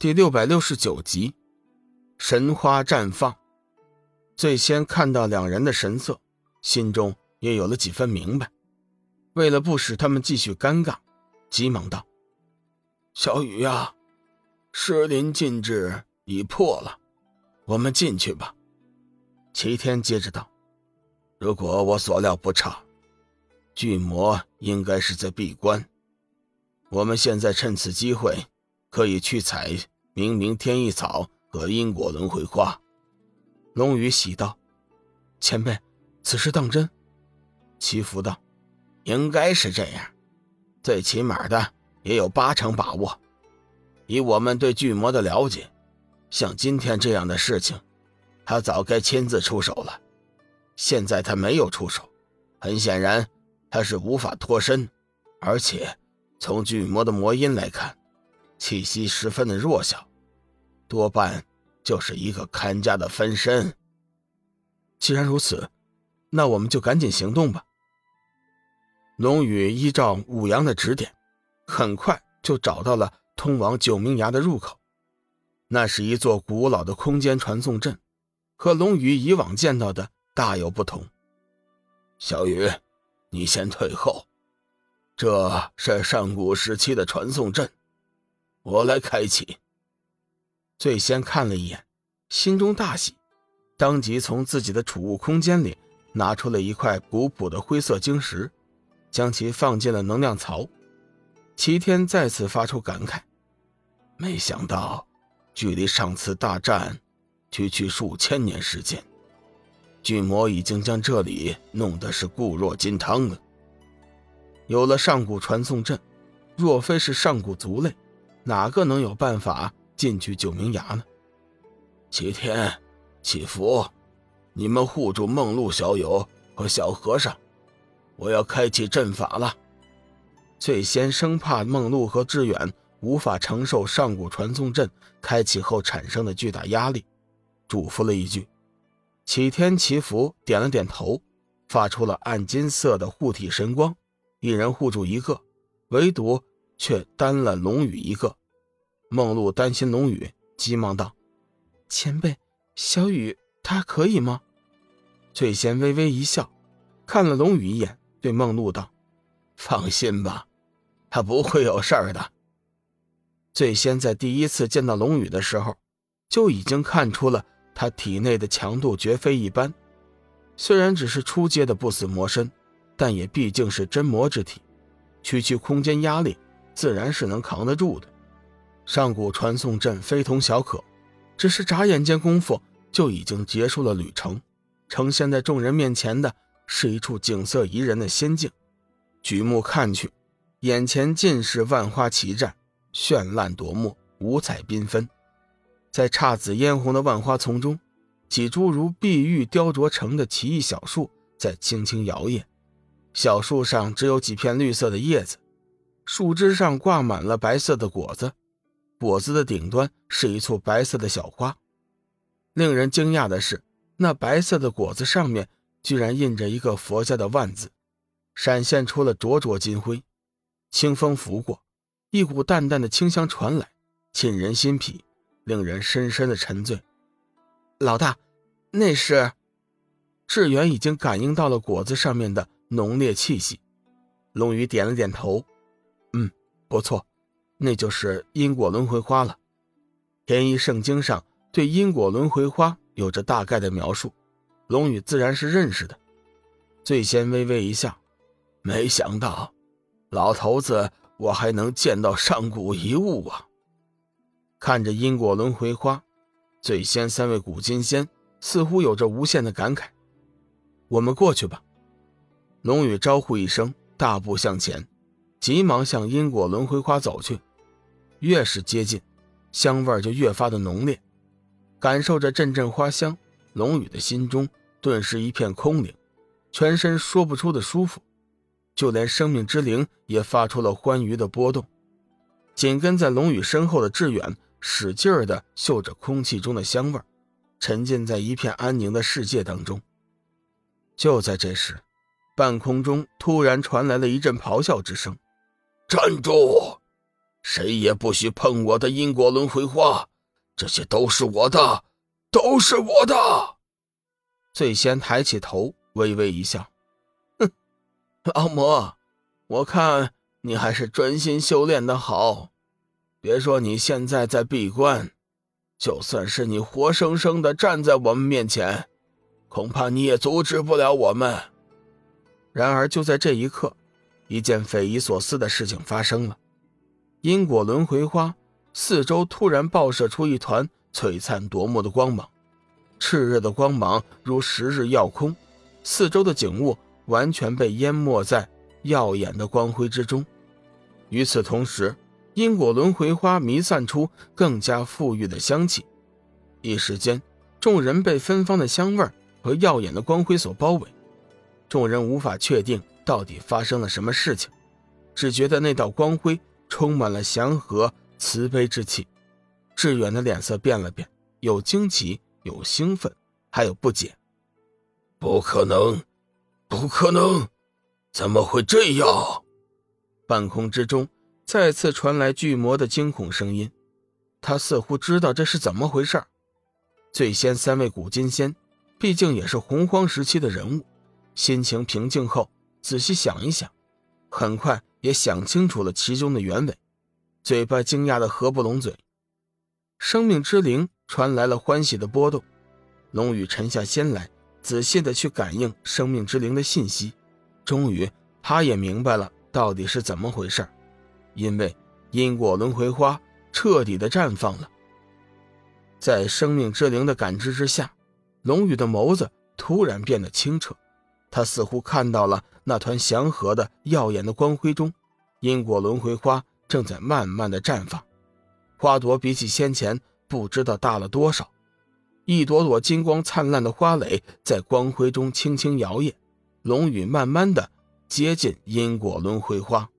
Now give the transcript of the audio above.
第六百六十九集，神花绽放。最先看到两人的神色，心中也有了几分明白。为了不使他们继续尴尬，急忙道：“小雨呀，石林禁制已破了，我们进去吧。”齐天接着道：“如果我所料不差，巨魔应该是在闭关。我们现在趁此机会。”可以去采明明天意草和因果轮回花。龙宇喜道：“前辈，此事当真？”祈福道：“应该是这样，最起码的也有八成把握。以我们对巨魔的了解，像今天这样的事情，他早该亲自出手了。现在他没有出手，很显然他是无法脱身，而且从巨魔的魔音来看。”气息十分的弱小，多半就是一个看家的分身。既然如此，那我们就赶紧行动吧。龙宇依照武阳的指点，很快就找到了通往九明崖的入口。那是一座古老的空间传送阵，和龙宇以往见到的大有不同。小雨，你先退后，这是上古时期的传送阵。我来开启。最先看了一眼，心中大喜，当即从自己的储物空间里拿出了一块古朴的灰色晶石，将其放进了能量槽。齐天再次发出感慨：没想到，距离上次大战，区区数千年时间，巨魔已经将这里弄得是固若金汤了。有了上古传送阵，若非是上古族类。哪个能有办法进去九明崖呢？齐天、祈福，你们护住梦露小友和小和尚，我要开启阵法了。最先生怕梦露和志远无法承受上古传送阵开启后产生的巨大压力，嘱咐了一句。齐天、祈福点了点头，发出了暗金色的护体神光，一人护住一个，唯独。却单了龙宇一个，梦露担心龙宇，急忙道：“前辈，小雨他可以吗？”最先微微一笑，看了龙宇一眼，对梦露道：“放心吧，他不会有事儿的。”最先在第一次见到龙宇的时候，就已经看出了他体内的强度绝非一般，虽然只是初阶的不死魔身，但也毕竟是真魔之体，区区空间压力。自然是能扛得住的。上古传送阵非同小可，只是眨眼间功夫就已经结束了旅程。呈现在众人面前的是一处景色宜人的仙境。举目看去，眼前尽是万花齐绽，绚烂夺目，五彩缤纷。在姹紫嫣红的万花丛中，几株如碧玉雕琢成的奇异小树在轻轻摇曳。小树上只有几片绿色的叶子。树枝上挂满了白色的果子，果子的顶端是一簇白色的小花。令人惊讶的是，那白色的果子上面居然印着一个佛家的万字，闪现出了灼灼金辉。清风拂过，一股淡淡的清香传来，沁人心脾，令人深深的沉醉。老大，那是……志远已经感应到了果子上面的浓烈气息。龙宇点了点头。不错，那就是因果轮回花了。天一圣经上对因果轮回花有着大概的描述，龙宇自然是认识的。最先微微一笑，没想到，老头子我还能见到上古遗物啊！看着因果轮回花，最先三位古金仙似乎有着无限的感慨。我们过去吧。龙宇招呼一声，大步向前。急忙向因果轮回花走去，越是接近，香味就越发的浓烈。感受着阵阵花香，龙宇的心中顿时一片空灵，全身说不出的舒服，就连生命之灵也发出了欢愉的波动。紧跟在龙宇身后的志远使劲儿的嗅着空气中的香味，沉浸在一片安宁的世界当中。就在这时，半空中突然传来了一阵咆哮之声。站住！谁也不许碰我的因果轮回花，这些都是我的，都是我的。醉仙抬起头，微微一笑：“哼，老魔，我看你还是专心修炼的好。别说你现在在闭关，就算是你活生生的站在我们面前，恐怕你也阻止不了我们。”然而，就在这一刻，一件匪夷所思的事情发生了：因果轮回花四周突然爆射出一团璀璨夺目的光芒。炽热的光芒如十日耀空，四周的景物完全被淹没在耀眼的光辉之中。与此同时，因果轮回花弥散出更加馥郁的香气。一时间，众人被芬芳的香味和耀眼的光辉所包围。众人无法确定到底发生了什么事情，只觉得那道光辉充满了祥和慈悲之气。志远的脸色变了变，有惊奇。有兴奋，还有不解。不可能，不可能，怎么会这样？半空之中再次传来巨魔的惊恐声音。他似乎知道这是怎么回事。最先三位古金仙，毕竟也是洪荒时期的人物，心情平静后，仔细想一想，很快也想清楚了其中的原委，嘴巴惊讶的合不拢嘴。生命之灵。传来了欢喜的波动，龙宇沉下心来，仔细的去感应生命之灵的信息。终于，他也明白了到底是怎么回事因为因果轮回花彻底的绽放了。在生命之灵的感知之下，龙宇的眸子突然变得清澈，他似乎看到了那团祥和的、耀眼的光辉中，因果轮回花正在慢慢的绽放。花朵比起先前。不知道大了多少，一朵朵金光灿烂的花蕾在光辉中轻轻摇曳，龙羽慢慢的接近因果轮回花。